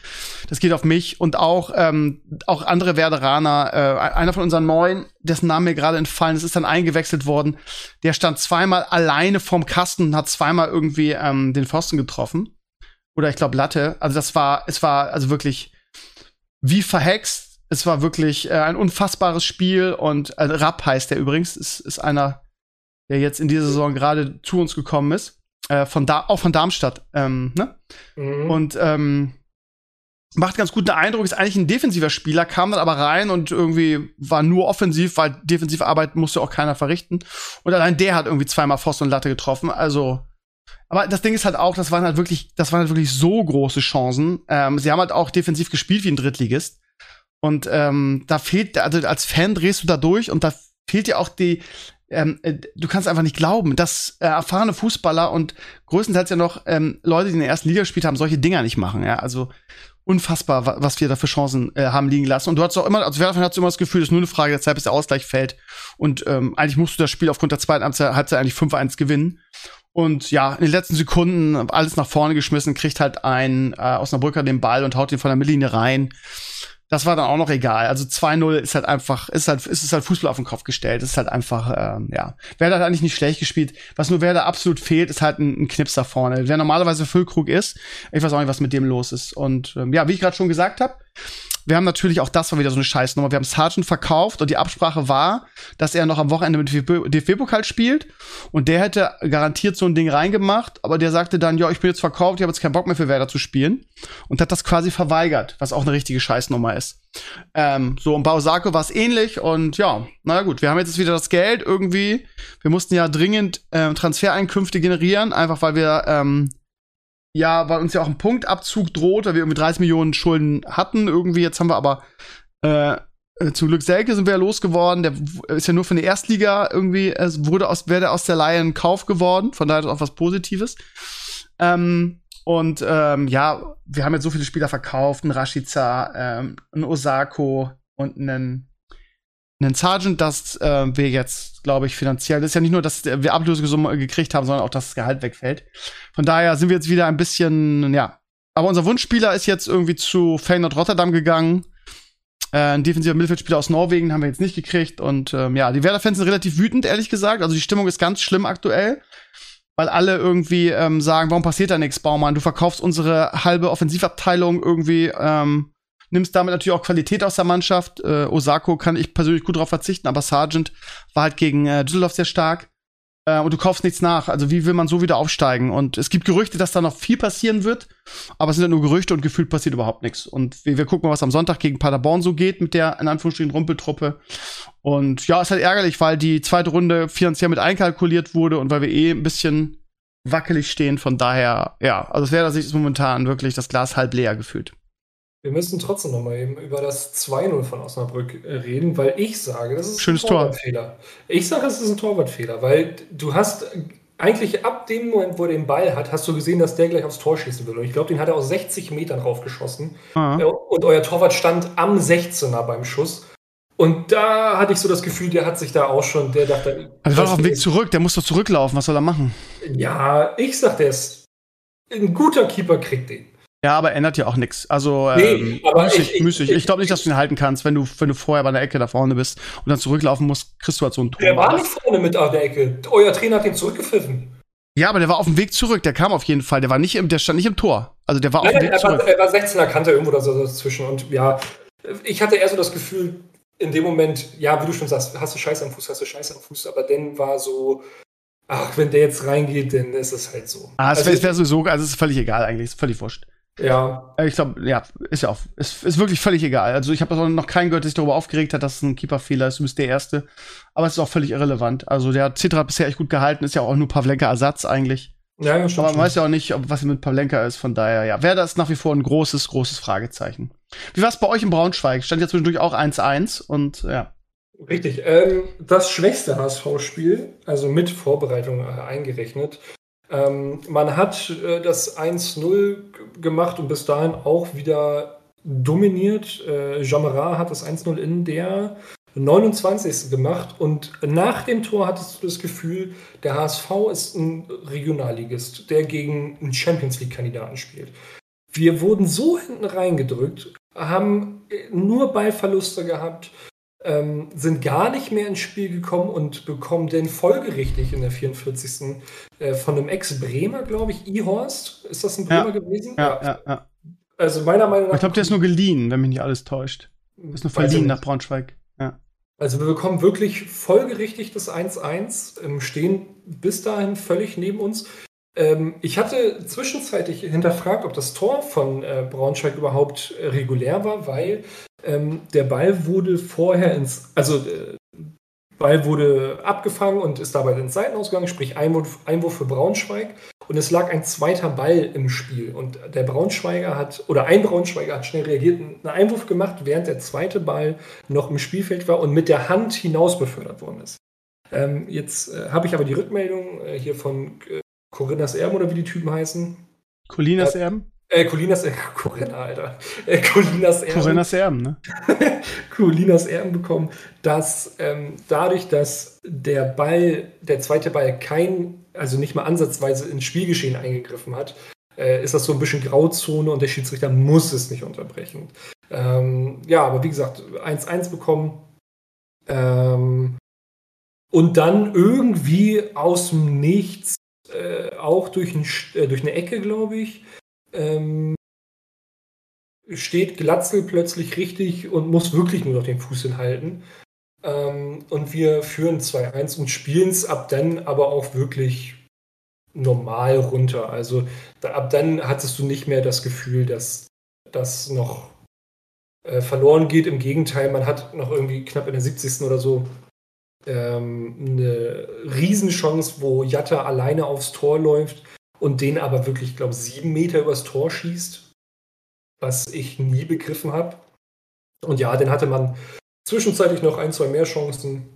Das geht auf mich und auch, ähm, auch andere Werderaner. Äh, einer von unseren Neuen, dessen Name mir gerade entfallen ist, ist dann eingewechselt worden. Der stand zweimal alleine vorm Kasten und hat zweimal irgendwie ähm, den Pfosten getroffen. Oder ich glaube Latte. Also das war, es war also wirklich wie verhext. Es war wirklich äh, ein unfassbares Spiel und äh, Rapp heißt der übrigens, ist, ist einer der jetzt in dieser Saison gerade zu uns gekommen ist. Äh, von da, auch von Darmstadt. Ähm, ne? Mhm. Und ähm, macht ganz guten Eindruck, ist eigentlich ein defensiver Spieler, kam dann aber rein und irgendwie war nur offensiv, weil defensive Arbeit musste auch keiner verrichten. Und allein der hat irgendwie zweimal Pfosten und Latte getroffen. Also, aber das Ding ist halt auch, das waren halt wirklich, das waren halt wirklich so große Chancen. Ähm, sie haben halt auch defensiv gespielt wie ein Drittligist. Und ähm, da fehlt, also als Fan drehst du da durch und da fehlt dir auch die, ähm, äh, du kannst einfach nicht glauben, dass äh, erfahrene Fußballer und größtenteils ja noch ähm, Leute, die in der ersten Liga gespielt haben, solche Dinger nicht machen. Ja, also unfassbar, was wir da für Chancen äh, haben liegen lassen. Und du hast auch immer, also Werder hat immer das Gefühl, es ist nur eine Frage der Zeit, bis der Ausgleich fällt. Und ähm, eigentlich musst du das Spiel aufgrund der zweiten Halbzeit eigentlich 5-1 gewinnen. Und ja, in den letzten Sekunden alles nach vorne geschmissen, kriegt halt ein äh, Osnabrücker den Ball und haut ihn von der Mittellinie rein das war dann auch noch egal. Also 2-0 ist halt einfach, ist halt, ist es halt Fußball auf den Kopf gestellt. Ist halt einfach, ähm, ja. Werder hat eigentlich nicht schlecht gespielt. Was nur Werder absolut fehlt, ist halt ein, ein Knips da vorne. Wer normalerweise Füllkrug ist, ich weiß auch nicht, was mit dem los ist. Und ähm, ja, wie ich gerade schon gesagt habe, wir haben natürlich auch das war wieder so eine Scheißnummer. Wir haben Sargent verkauft und die Absprache war, dass er noch am Wochenende mit DFB-Pokal spielt und der hätte garantiert so ein Ding reingemacht, aber der sagte dann, ja, ich bin jetzt verkauft, ich habe jetzt keinen Bock mehr für Werder zu spielen und hat das quasi verweigert, was auch eine richtige Scheißnummer ist. Ähm, so, und bei Osako war es ähnlich und ja, naja gut, wir haben jetzt wieder das Geld irgendwie. Wir mussten ja dringend äh, Transfereinkünfte generieren, einfach weil wir ähm, ja, weil uns ja auch ein Punktabzug droht, weil wir irgendwie 30 Millionen Schulden hatten irgendwie. Jetzt haben wir aber äh, zum Glück Selke sind wir ja losgeworden. Der ist ja nur von der Erstliga irgendwie, es wurde aus, wäre aus der Laie ein Kauf geworden. Von daher ist auch was Positives. Ähm, und ähm, ja, wir haben jetzt so viele Spieler verkauft, einen Rashica, ähm, einen Osako und einen einen Sergeant, dass äh, wir jetzt, glaube ich, finanziell, das ist ja nicht nur, dass wir Ablösesumme gekriegt haben, sondern auch, dass das Gehalt wegfällt. Von daher sind wir jetzt wieder ein bisschen, ja. Aber unser Wunschspieler ist jetzt irgendwie zu Feyenoord Rotterdam gegangen. Äh, ein defensiver Mittelfeldspieler aus Norwegen haben wir jetzt nicht gekriegt. Und ähm, ja, die Werder-Fans sind relativ wütend, ehrlich gesagt. Also die Stimmung ist ganz schlimm aktuell. Weil alle irgendwie ähm, sagen, warum passiert da nichts, Baumann? Du verkaufst unsere halbe Offensivabteilung irgendwie ähm, nimmst damit natürlich auch Qualität aus der Mannschaft. Äh, Osako kann ich persönlich gut darauf verzichten, aber Sargent war halt gegen äh, Düsseldorf sehr stark. Äh, und du kaufst nichts nach. Also wie will man so wieder aufsteigen? Und es gibt Gerüchte, dass da noch viel passieren wird, aber es sind ja nur Gerüchte und gefühlt passiert überhaupt nichts. Und wir, wir gucken mal, was am Sonntag gegen Paderborn so geht mit der in Anführungsstrichen Rumpeltruppe. Und ja, ist halt ärgerlich, weil die zweite Runde finanziell mit einkalkuliert wurde und weil wir eh ein bisschen wackelig stehen. Von daher, ja, also es wäre sich momentan wirklich das Glas halb leer gefühlt. Wir müssen trotzdem noch mal eben über das 2-0 von Osnabrück äh, reden, weil ich sage, das ist Schönes ein Torwartfehler. Ich sage, es ist ein Torwartfehler, weil du hast eigentlich ab dem Moment, wo er den Ball hat, hast du gesehen, dass der gleich aufs Tor schießen will. Und ich glaube, den hat er aus 60 Metern raufgeschossen. Ah. Äh, und euer Torwart stand am 16er beim Schuss. Und da hatte ich so das Gefühl, der hat sich da auch schon, der dachte. Also war auf dem Weg zurück, der muss doch zurücklaufen, was soll er machen? Ja, ich sag, der ist. Ein guter Keeper kriegt den. Ja, aber ändert ja auch nichts. Also nee, ähm, aber müßig, ich, müßig. Ich, ich glaube nicht, dass du ihn halten kannst, wenn du, wenn du vorher bei der Ecke da vorne bist und dann zurücklaufen musst, kriegst du halt so ein Tor. Der war nicht vorne mit auf der Ecke. Euer Trainer hat ihn zurückgepfiffen. Ja, aber der war auf dem Weg zurück. Der kam auf jeden Fall. Der war nicht im, der stand nicht im Tor. Also der war Nein, auf dem Weg er zurück. War, er war 16er Kante irgendwo dazwischen. Und ja, ich hatte eher so das Gefühl, in dem Moment, ja, wie du schon sagst, hast du Scheiße am Fuß, hast du Scheiße am Fuß. Aber dann war so, ach, wenn der jetzt reingeht, dann ist es halt so. Ah, es also, wäre wär sowieso, also es ist völlig egal eigentlich, ist völlig wurscht. Ja. Äh, ich glaube, ja, ist ja auch, ist, ist wirklich völlig egal. Also ich habe noch keinen gehört, der sich darüber aufgeregt hat, dass es ein Keeper-Fehler ist. Du bist der Erste. Aber es ist auch völlig irrelevant. Also der Citra hat bisher echt gut gehalten, ist ja auch nur Pavlenka-Ersatz eigentlich. Ja, ja, stimmt. Aber man weiß ja auch nicht, ob, was mit Pavlenka ist, von daher, ja. Wäre das nach wie vor ein großes, großes Fragezeichen. Wie war es bei euch in Braunschweig? Stand ja zwischendurch auch 1-1 und ja. Richtig. Ähm, das schwächste HSV-Spiel, also mit Vorbereitung äh, eingerechnet, ähm, man hat äh, das 1-0 gemacht und bis dahin auch wieder dominiert. Äh, Jamara hat das 1-0 in der 29. gemacht und nach dem Tor hattest du das Gefühl, der HSV ist ein Regionalligist, der gegen einen Champions League-Kandidaten spielt. Wir wurden so hinten reingedrückt, haben nur Ballverluste gehabt, ähm, sind gar nicht mehr ins Spiel gekommen und bekommen denn folgerichtig in der 44. Äh, von einem Ex-Bremer, glaube ich, Ihorst. Ist das ein Bremer ja. gewesen? Ja, ja, ja, Also meiner Meinung nach. Ich glaube, der ist nur geliehen, wenn mich nicht alles täuscht. Ist nur verliehen nach Braunschweig. Ja. Also wir bekommen wirklich folgerichtig das 1-1, ähm, stehen bis dahin völlig neben uns. Ähm, ich hatte zwischenzeitlich hinterfragt, ob das Tor von äh, Braunschweig überhaupt äh, regulär war, weil ähm, der Ball wurde vorher ins, also äh, Ball wurde abgefangen und ist dabei ins Seitenausgang, sprich Einwurf, Einwurf für Braunschweig. Und es lag ein zweiter Ball im Spiel. Und der Braunschweiger hat, oder ein Braunschweiger hat schnell reagiert, einen Einwurf gemacht, während der zweite Ball noch im Spielfeld war und mit der Hand hinaus befördert worden ist. Ähm, jetzt äh, habe ich aber die Rückmeldung äh, hier von äh, Corinnas Erben oder wie die Typen heißen. Colinas Erben? Äh, Colinas, äh, Corinna, Alter. Äh, Colinas Erben. Corinnas Erben, ne? Colinas Erben bekommen, dass ähm, dadurch, dass der Ball, der zweite Ball kein, also nicht mal ansatzweise ins Spielgeschehen eingegriffen hat, äh, ist das so ein bisschen Grauzone und der Schiedsrichter muss es nicht unterbrechen. Ähm, ja, aber wie gesagt, 1-1 bekommen. Ähm, und dann irgendwie aus dem Nichts, äh, auch durch, ein, äh, durch eine Ecke, glaube ich, ähm, steht Glatzel plötzlich richtig und muss wirklich nur noch den Fuß hinhalten. Ähm, und wir führen 2-1 und spielen es ab dann aber auch wirklich normal runter. Also da, ab dann hattest du nicht mehr das Gefühl, dass das noch äh, verloren geht. Im Gegenteil, man hat noch irgendwie knapp in der 70. oder so ähm, eine Riesenchance, wo Jatta alleine aufs Tor läuft und den aber wirklich, glaube ich, sieben Meter übers Tor schießt, was ich nie begriffen habe. Und ja, den hatte man zwischenzeitlich noch ein, zwei mehr Chancen.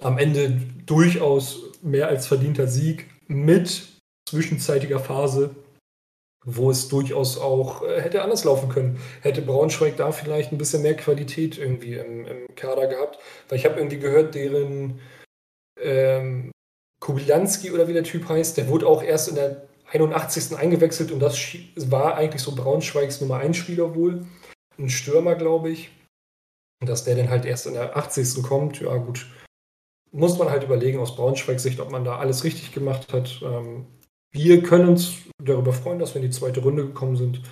Am Ende durchaus mehr als verdienter Sieg mit zwischenzeitiger Phase, wo es durchaus auch äh, hätte anders laufen können. Hätte Braunschweig da vielleicht ein bisschen mehr Qualität irgendwie im, im Kader gehabt. Weil ich habe irgendwie gehört, deren ähm, Kubilanski oder wie der Typ heißt, der wurde auch erst in der 81. eingewechselt und das war eigentlich so Braunschweigs Nummer 1 Spieler wohl. Ein Stürmer, glaube ich. Und dass der dann halt erst in der 80. kommt, ja gut, muss man halt überlegen aus Braunschweigs Sicht, ob man da alles richtig gemacht hat. Ähm, wir können uns darüber freuen, dass wir in die zweite Runde gekommen sind,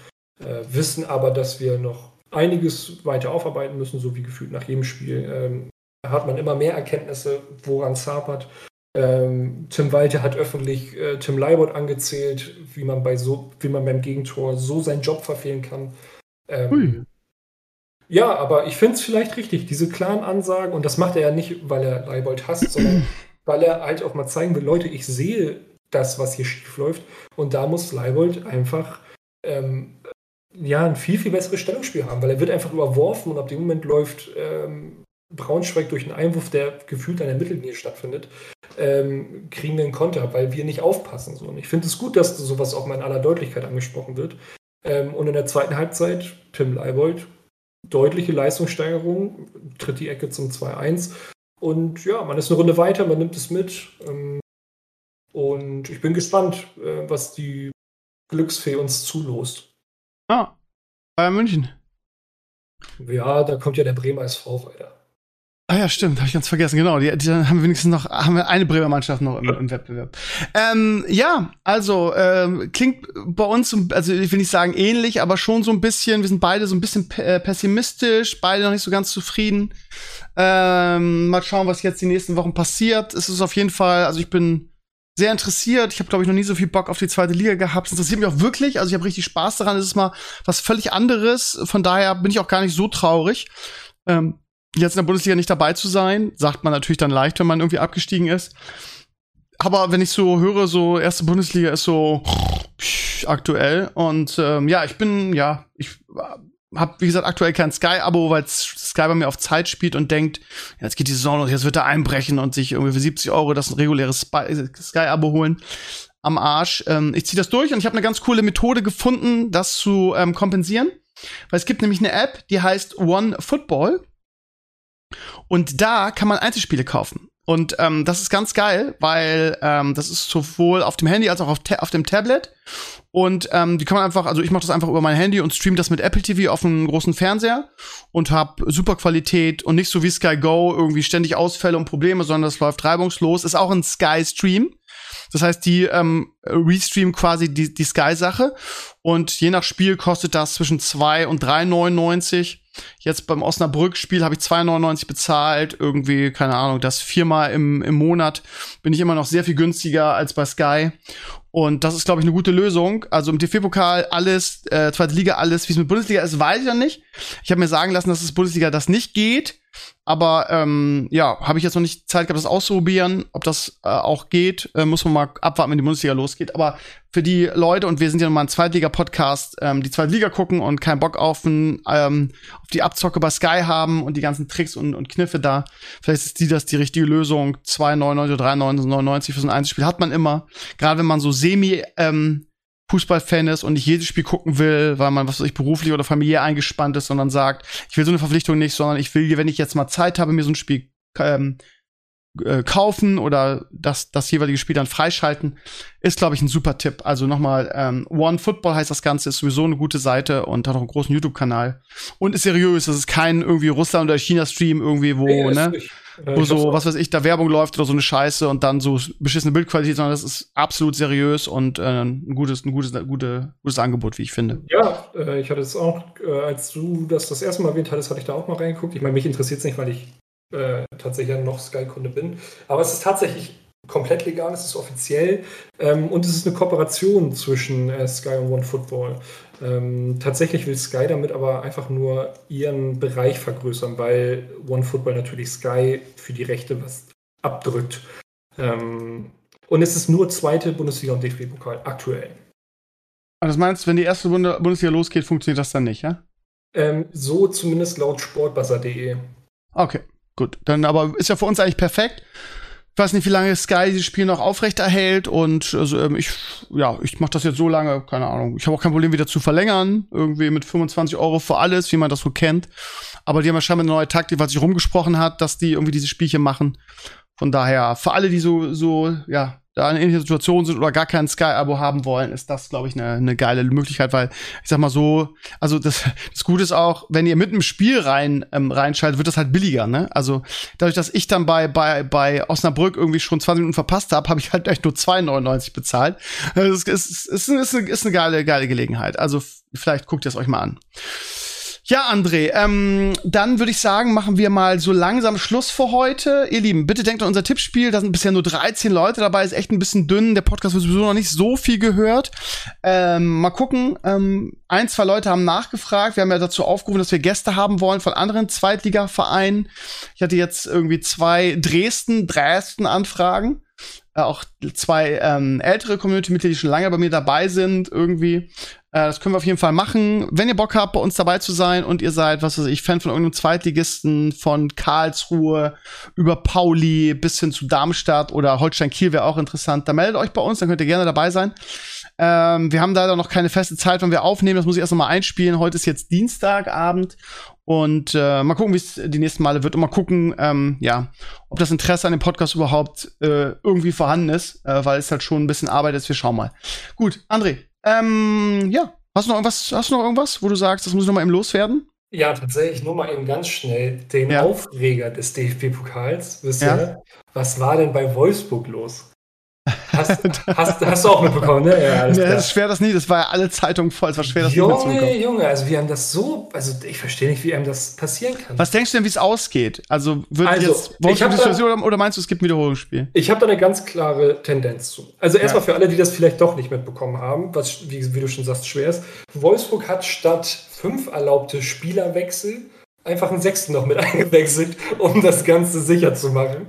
äh, wissen aber, dass wir noch einiges weiter aufarbeiten müssen, so wie gefühlt nach jedem Spiel. Ähm, hat man immer mehr Erkenntnisse, woran es hapert. Ähm, Tim Walter hat öffentlich äh, Tim Leibold angezählt, wie man bei so, wie man beim Gegentor so seinen Job verfehlen kann. Ähm, ja, aber ich finde es vielleicht richtig, diese klaren Ansagen, und das macht er ja nicht, weil er Leibold hasst, sondern weil er halt auch mal zeigen will, Leute, ich sehe das, was hier schief läuft. Und da muss Leibold einfach ähm, ja, ein viel, viel besseres Stellungsspiel haben, weil er wird einfach überworfen und ab dem Moment läuft ähm, Braunschweig durch einen Einwurf, der gefühlt an der Mittellinie stattfindet, ähm, kriegen wir einen Konter, weil wir nicht aufpassen. So. Und ich finde es gut, dass sowas auch mal in aller Deutlichkeit angesprochen wird. Ähm, und in der zweiten Halbzeit, Tim Leibold, deutliche Leistungssteigerung, tritt die Ecke zum 2-1. Und ja, man ist eine Runde weiter, man nimmt es mit. Ähm, und ich bin gespannt, äh, was die Glücksfee uns zulost. Ah, Bayern München. Ja, da kommt ja der Bremer SV weiter. Ah ja, stimmt, habe ich ganz vergessen. Genau, die, die haben wir wenigstens noch, haben wir eine Bremer Mannschaft noch im, im Wettbewerb. Ähm, ja, also ähm, klingt bei uns, also ich will nicht sagen ähnlich, aber schon so ein bisschen. Wir sind beide so ein bisschen äh, pessimistisch, beide noch nicht so ganz zufrieden. Ähm, mal schauen, was jetzt die nächsten Wochen passiert. Es ist auf jeden Fall, also ich bin sehr interessiert. Ich habe, glaube ich, noch nie so viel Bock auf die zweite Liga gehabt. Es interessiert mich auch wirklich. Also ich habe richtig Spaß daran. Es ist mal was völlig anderes. Von daher bin ich auch gar nicht so traurig. Ähm, jetzt in der Bundesliga nicht dabei zu sein, sagt man natürlich dann leicht, wenn man irgendwie abgestiegen ist. Aber wenn ich so höre, so erste Bundesliga ist so aktuell und ähm, ja, ich bin ja, ich habe wie gesagt aktuell kein Sky-Abo, weil Sky bei mir auf Zeit spielt und denkt, jetzt geht die Saison los, jetzt wird er einbrechen und sich irgendwie für 70 Euro das ein reguläres Sky-Abo holen am Arsch. Ähm, ich ziehe das durch und ich habe eine ganz coole Methode gefunden, das zu ähm, kompensieren. Weil es gibt nämlich eine App, die heißt One Football. Und da kann man Einzelspiele kaufen. Und ähm, das ist ganz geil, weil ähm, das ist sowohl auf dem Handy als auch auf, auf dem Tablet. Und ähm, die kann man einfach, also ich mache das einfach über mein Handy und stream das mit Apple TV auf einem großen Fernseher und hab super Qualität und nicht so wie Sky Go irgendwie ständig Ausfälle und Probleme, sondern das läuft reibungslos. Ist auch ein Sky Stream. Das heißt, die ähm, restreamen quasi die, die Sky-Sache und je nach Spiel kostet das zwischen 2 und 3,99. Jetzt beim Osnabrück-Spiel habe ich 2,99 bezahlt. Irgendwie, keine Ahnung, das viermal im, im Monat bin ich immer noch sehr viel günstiger als bei Sky. Und das ist, glaube ich, eine gute Lösung. Also im DFB-Pokal alles, äh, zweite Liga alles. Wie es mit Bundesliga ist, weiß ich ja nicht. Ich habe mir sagen lassen, dass es Bundesliga das nicht geht. Aber ähm, ja, habe ich jetzt noch nicht Zeit gehabt, das auszuprobieren. Ob das äh, auch geht, äh, muss man mal abwarten, wenn die Bundesliga losgeht. Aber für die Leute, und wir sind ja nochmal ein Zweitliga-Podcast, ähm, die Zweite Liga gucken und keinen Bock auf, ein, ähm, auf die Abzocke bei Sky haben und die ganzen Tricks und, und Kniffe da. Vielleicht ist die das die richtige Lösung. 2,99 oder 3,99 für so ein Einzelspiel hat man immer. Gerade wenn man so semi ähm, Fußballfan ist und nicht jedes Spiel gucken will, weil man, was weiß ich, beruflich oder familiär eingespannt ist, sondern sagt, ich will so eine Verpflichtung nicht, sondern ich will, wenn ich jetzt mal Zeit habe, mir so ein Spiel ähm, äh, kaufen oder das, das jeweilige Spiel dann freischalten, ist, glaube ich, ein super Tipp. Also nochmal, ähm, One Football heißt das Ganze, ist sowieso eine gute Seite und hat auch einen großen YouTube-Kanal. Und ist seriös, das ist kein irgendwie Russland- oder China-Stream irgendwie, wo, Nee, ne? Äh, wo so, was weiß ich, da Werbung läuft oder so eine Scheiße und dann so beschissene Bildqualität, sondern das ist absolut seriös und äh, ein gutes, ein gutes, gute, gutes Angebot, wie ich finde. Ja, äh, ich hatte es auch, äh, als du das das erste Mal erwähnt hattest, hatte ich da auch mal reingeguckt. Ich meine, mich interessiert es nicht, weil ich äh, tatsächlich noch Sky-Kunde bin. Aber es ist tatsächlich komplett legal, es ist offiziell ähm, und es ist eine Kooperation zwischen äh, Sky und OneFootball. Ähm, tatsächlich will Sky damit aber einfach nur ihren Bereich vergrößern, weil OneFootball natürlich Sky für die Rechte was abdrückt. Ähm, und es ist nur zweite Bundesliga und DFB-Pokal aktuell. Also das meinst, wenn die erste Bunde Bundesliga losgeht, funktioniert das dann nicht, ja? Ähm, so zumindest laut sportbuzzer.de. Okay, gut. Dann aber ist ja für uns eigentlich perfekt. Ich weiß nicht, wie lange Sky dieses Spiel noch aufrechterhält und also, ähm, ich, ja, ich mache das jetzt so lange, keine Ahnung. Ich habe auch kein Problem, wieder zu verlängern, irgendwie mit 25 Euro für alles, wie man das so kennt. Aber die haben ja scheinbar eine neue Taktik, was sich rumgesprochen hat, dass die irgendwie diese Spielchen machen. Von daher, für alle, die so, so, ja, da in ähnlicher Situation sind oder gar kein Sky-Abo haben wollen, ist das, glaube ich, eine eine geile Möglichkeit, weil ich sag mal so, also das, das Gute ist auch, wenn ihr mit einem Spiel rein ähm, reinschaltet, wird das halt billiger, ne? Also dadurch, dass ich dann bei bei bei Osnabrück irgendwie schon 20 Minuten verpasst habe, habe ich halt echt nur 2,99 bezahlt. Also es ist, ist, ist, ist, eine, ist eine geile geile Gelegenheit. Also vielleicht guckt ihr es euch mal an. Ja, André, ähm, dann würde ich sagen, machen wir mal so langsam Schluss für heute. Ihr Lieben, bitte denkt an unser Tippspiel. Da sind bisher nur 13 Leute dabei, ist echt ein bisschen dünn. Der Podcast wird sowieso noch nicht so viel gehört. Ähm, mal gucken. Ähm, ein, zwei Leute haben nachgefragt. Wir haben ja dazu aufgerufen, dass wir Gäste haben wollen von anderen Zweitligavereinen. Ich hatte jetzt irgendwie zwei Dresden, Dresden Anfragen. Äh, auch zwei ähm, ältere Community-Mitglieder, die schon lange bei mir dabei sind, irgendwie. Äh, das können wir auf jeden Fall machen. Wenn ihr Bock habt, bei uns dabei zu sein und ihr seid, was weiß ich, Fan von irgendeinem Zweitligisten, von Karlsruhe über Pauli bis hin zu Darmstadt oder Holstein Kiel wäre auch interessant, dann meldet euch bei uns, dann könnt ihr gerne dabei sein. Ähm, wir haben leider noch keine feste Zeit, wann wir aufnehmen. Das muss ich erst noch mal einspielen. Heute ist jetzt Dienstagabend. Und äh, mal gucken, wie es die nächsten Male wird. Und mal gucken, ähm, ja, ob das Interesse an dem Podcast überhaupt äh, irgendwie vorhanden ist, äh, weil es halt schon ein bisschen Arbeit ist. Wir schauen mal. Gut, André, ähm, ja, hast du noch irgendwas, hast du noch irgendwas, wo du sagst, das muss ich noch mal eben loswerden? Ja, tatsächlich nur mal eben ganz schnell den Ja. Aufreger des DFB-Pokals. Wisst Ja. was war denn bei Wolfsburg los? Hast, hast, hast du auch mitbekommen, ne? Ja, alles Ja, ist schwer, das nie. Das war ja alle Zeitungen voll. Es war schwer, das nicht Junge. Junge, also wir haben das so, also ich verstehe nicht, wie einem das passieren kann. Was denkst du denn, wie es ausgeht? Also wird Also, jetzt ich hab da- oder, oder meinst du, es gibt ein Wiederholungsspiel? Ich habe da eine ganz klare Tendenz zu. Also erstmal Ja. für alle, die das vielleicht doch nicht mitbekommen haben, was, wie, wie du schon sagst, schwer ist. Wolfsburg hat statt fünf erlaubte Spielerwechsel einfach einen sechsten noch mit eingewechselt, um das Ganze sicher zu machen.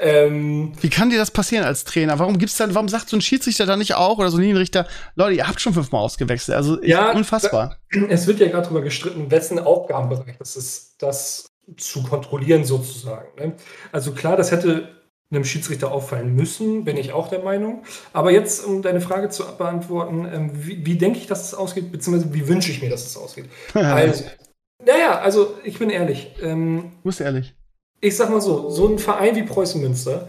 Ähm, Wie kann dir das passieren als Trainer? Warum gibt's dann, warum sagt so ein Schiedsrichter da nicht auch oder so ein Linienrichter, Leute, ihr habt schon fünfmal ausgewechselt? Also Ja, unfassbar. es wird ja gerade darüber gestritten, wessen Aufgabenbereich das ist, das zu kontrollieren sozusagen. Ne? Also klar, das hätte einem Schiedsrichter auffallen müssen, bin ich auch der Meinung. Aber jetzt, um deine Frage zu beantworten, ähm, wie, wie denke ich, dass es ausgeht, beziehungsweise wie wünsche ich mir, dass es ausgeht? Also, naja, also ich bin ehrlich. Ähm, Du bist ehrlich. Ich sag mal so, so ein Verein wie Preußen Münster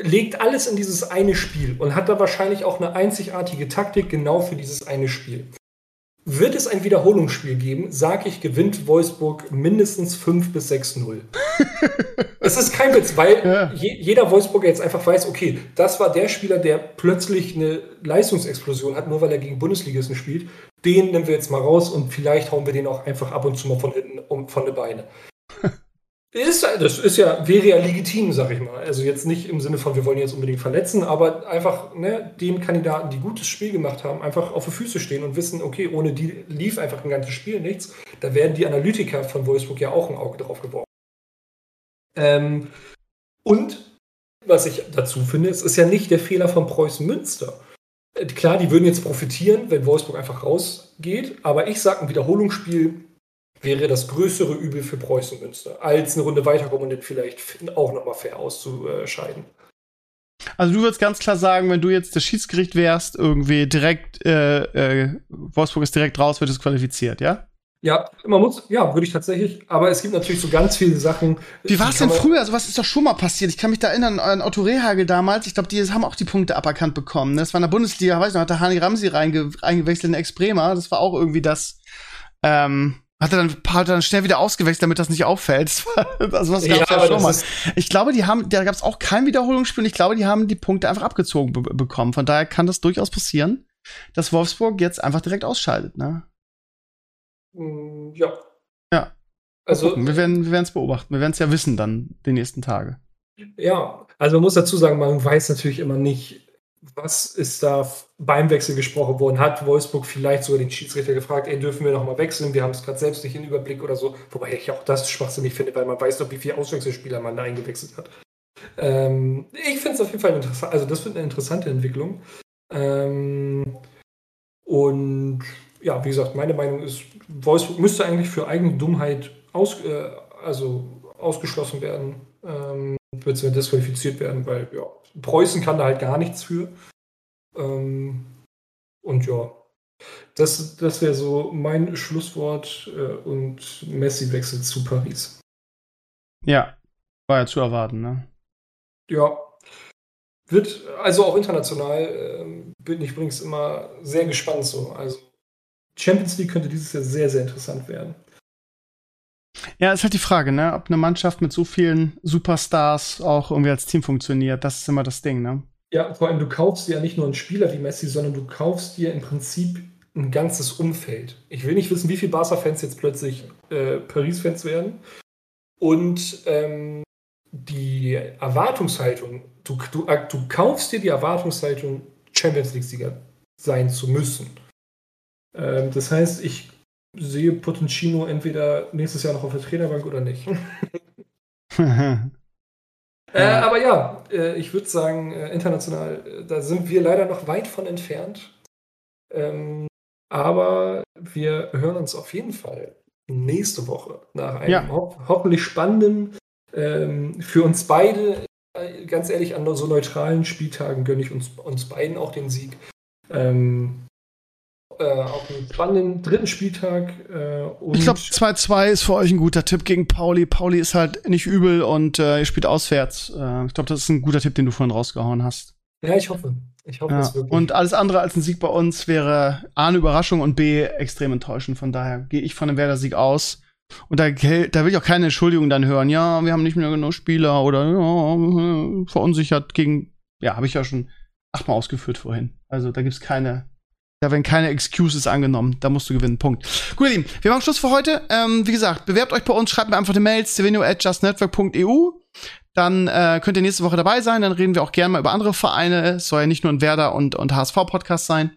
legt alles in dieses eine Spiel und hat da wahrscheinlich auch eine einzigartige Taktik genau für dieses eine Spiel. Wird es ein Wiederholungsspiel geben, sage ich, gewinnt Wolfsburg mindestens 5 bis 6-0. Es ist kein Witz, weil Ja. je, jeder Wolfsburger jetzt einfach weiß, okay, das war der Spieler, der plötzlich eine Leistungsexplosion hat, nur weil er gegen Bundesligisten spielt. Den nehmen wir jetzt mal raus und vielleicht hauen wir den auch einfach ab und zu mal von hinten um, von den Beine. Ist, das ist ja, wäre ja legitim, sag ich mal. Also jetzt nicht im Sinne von, wir wollen jetzt unbedingt verletzen, aber einfach ne, den Kandidaten, die gutes Spiel gemacht haben, einfach auf die Füße stehen und wissen, okay, ohne die lief einfach ein ganzes Spiel nichts. Da werden die Analytiker von Wolfsburg ja auch ein Auge drauf geworfen. Ähm, und was ich dazu finde, es ist ja nicht der Fehler von Preußen Münster. Äh, Klar, die würden jetzt profitieren, wenn Wolfsburg einfach rausgeht, aber ich sage, ein Wiederholungsspiel wäre das größere Übel für Preußen Münster, als eine Runde weiterkommen und dann vielleicht auch nochmal fair auszuscheiden. Also du würdest ganz klar sagen, wenn du jetzt das Schiedsgericht wärst, irgendwie direkt, äh, äh, Wolfsburg ist direkt raus, wird es qualifiziert, ja? Ja, man muss, ja, würde ich tatsächlich, aber es gibt natürlich so ganz viele Sachen. Wie war es denn früher? Also was ist doch schon mal passiert? Ich kann mich da erinnern an Otto Rehagel damals. Ich glaube, die haben auch die Punkte aberkannt bekommen. Das war in der Bundesliga, weiß ich noch, hat der Hani Ramsi reinge eingewechselt in Ex-Bremer. Das war auch irgendwie das, ähm, hat er dann, hat er dann schnell wieder ausgewechselt, damit das nicht auffällt. Das war, also was gab's ja, ja schon mal. Ich glaube, die haben, da gab es auch kein Wiederholungsspiel. Und ich glaube, die haben die Punkte einfach abgezogen bekommen. Von daher kann das durchaus passieren, dass Wolfsburg jetzt einfach direkt ausschaltet, ne? Mm, ja. Ja. Also, wir werden wir es beobachten. Wir werden es ja wissen dann die nächsten Tage. Ja, also man muss dazu sagen, man weiß natürlich immer nicht, was ist da beim Wechsel gesprochen worden. Hat Wolfsburg vielleicht sogar den Schiedsrichter gefragt, ey, dürfen wir nochmal wechseln? Wir haben es gerade selbst nicht in Überblick oder so. Wobei ich auch das schwachsinnig finde, weil man weiß doch, wie viele Auswechselspieler man da eingewechselt hat. Ähm, ich finde es auf jeden Fall interessant. Also, das wird eine interessante Entwicklung. Ähm, und ja, wie gesagt, meine Meinung ist, Wolfsburg müsste eigentlich für eigene Dummheit aus, äh, also ausgeschlossen werden, ähm, beziehungsweise disqualifiziert werden, weil ja, Preußen kann da halt gar nichts für. Ähm, und ja, das, das wäre so mein Schlusswort äh, und Messi wechselt zu Paris. Ja, war ja zu erwarten, ne? Ja. Wird, also auch international, äh, bin ich übrigens immer sehr gespannt so. Also Champions League könnte dieses Jahr sehr, sehr interessant werden. Ja, ist halt die Frage, ne? ob eine Mannschaft mit so vielen Superstars auch irgendwie als Team funktioniert. Das ist immer das Ding, ne? Ja, vor allem, du kaufst dir ja nicht nur einen Spieler wie Messi, sondern du kaufst dir im Prinzip ein ganzes Umfeld. Ich will nicht wissen, wie viele Barca-Fans jetzt plötzlich äh, Paris-Fans werden. Und ähm, die Erwartungshaltung, du, du, du kaufst dir die Erwartungshaltung, Champions League-Sieger sein zu müssen. Ähm, das heißt, ich sehe Potencino entweder nächstes Jahr noch auf der Trainerbank oder nicht. äh, aber ja, äh, ich würde sagen, äh, international, äh, da sind wir leider noch weit von entfernt. Ähm, aber wir hören uns auf jeden Fall nächste Woche nach einem ja. ho hoffentlich spannenden, ähm, für uns beide, äh, ganz ehrlich, an so neutralen Spieltagen gönne ich uns, uns beiden auch den Sieg. Ähm, äh, auf einen spannenden dritten Spieltag. Äh, ich glaube, 2-2 ist für euch ein guter Tipp gegen Pauli. Pauli ist halt nicht übel und äh, ihr spielt auswärts. Äh, ich glaube, das ist ein guter Tipp, den du vorhin rausgehauen hast. Ja, ich hoffe. Ich hoffe ja. es wirklich. Und alles andere als ein Sieg bei uns wäre A, eine Überraschung und B, extrem enttäuschend. Von daher gehe ich von einem Werder-Sieg aus. Und da, da will ich auch keine Entschuldigung dann hören. Ja, wir haben nicht mehr genug Spieler oder ja, verunsichert gegen. Ja, habe ich ja schon achtmal ausgeführt vorhin. Also da gibt es keine da werden keine Excuses angenommen. Da musst du gewinnen. Punkt. Gut, ihr Lieben, wir machen Schluss für heute. Ähm, wie gesagt, bewerbt euch bei uns, schreibt mir einfach eine Mail, stevenio.justnetwork.eu. Dann äh, könnt ihr nächste Woche dabei sein. Dann reden wir auch gerne mal über andere Vereine. Es soll ja nicht nur ein Werder- und, und HSV-Podcast sein.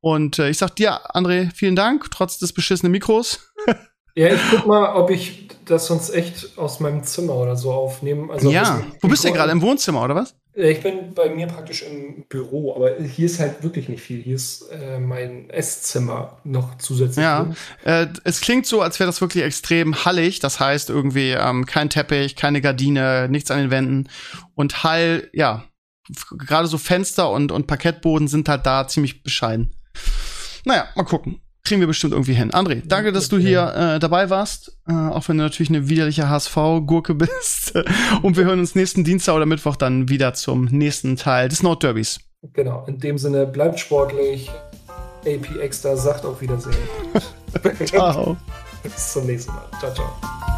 Und äh, ich sag dir, André, vielen Dank, trotz des beschissenen Mikros. ja, ich guck mal, ob ich das sonst echt aus meinem Zimmer oder so aufnehme. Also ja, wo bist du gerade? Im Wohnzimmer, oder was? Ich bin bei mir praktisch im Büro, aber hier ist halt wirklich nicht viel. Hier ist äh, mein Esszimmer noch zusätzlich. Ja, äh, es klingt so, als wäre das wirklich extrem hallig. Das heißt irgendwie ähm, kein Teppich, keine Gardine, nichts an den Wänden und Hall. Ja, gerade so Fenster und und Parkettboden sind halt da ziemlich bescheiden. Naja, mal gucken kriegen wir bestimmt irgendwie hin. André, danke, dass du hier äh, dabei warst, äh, auch wenn du natürlich eine widerliche HSV-Gurke bist. Und wir hören uns nächsten Dienstag oder Mittwoch dann wieder zum nächsten Teil des Nordderbys. Genau, in dem Sinne, bleibt sportlich. AP Extra sagt auf Wiedersehen. ciao. Bis zum nächsten Mal. Ciao, ciao.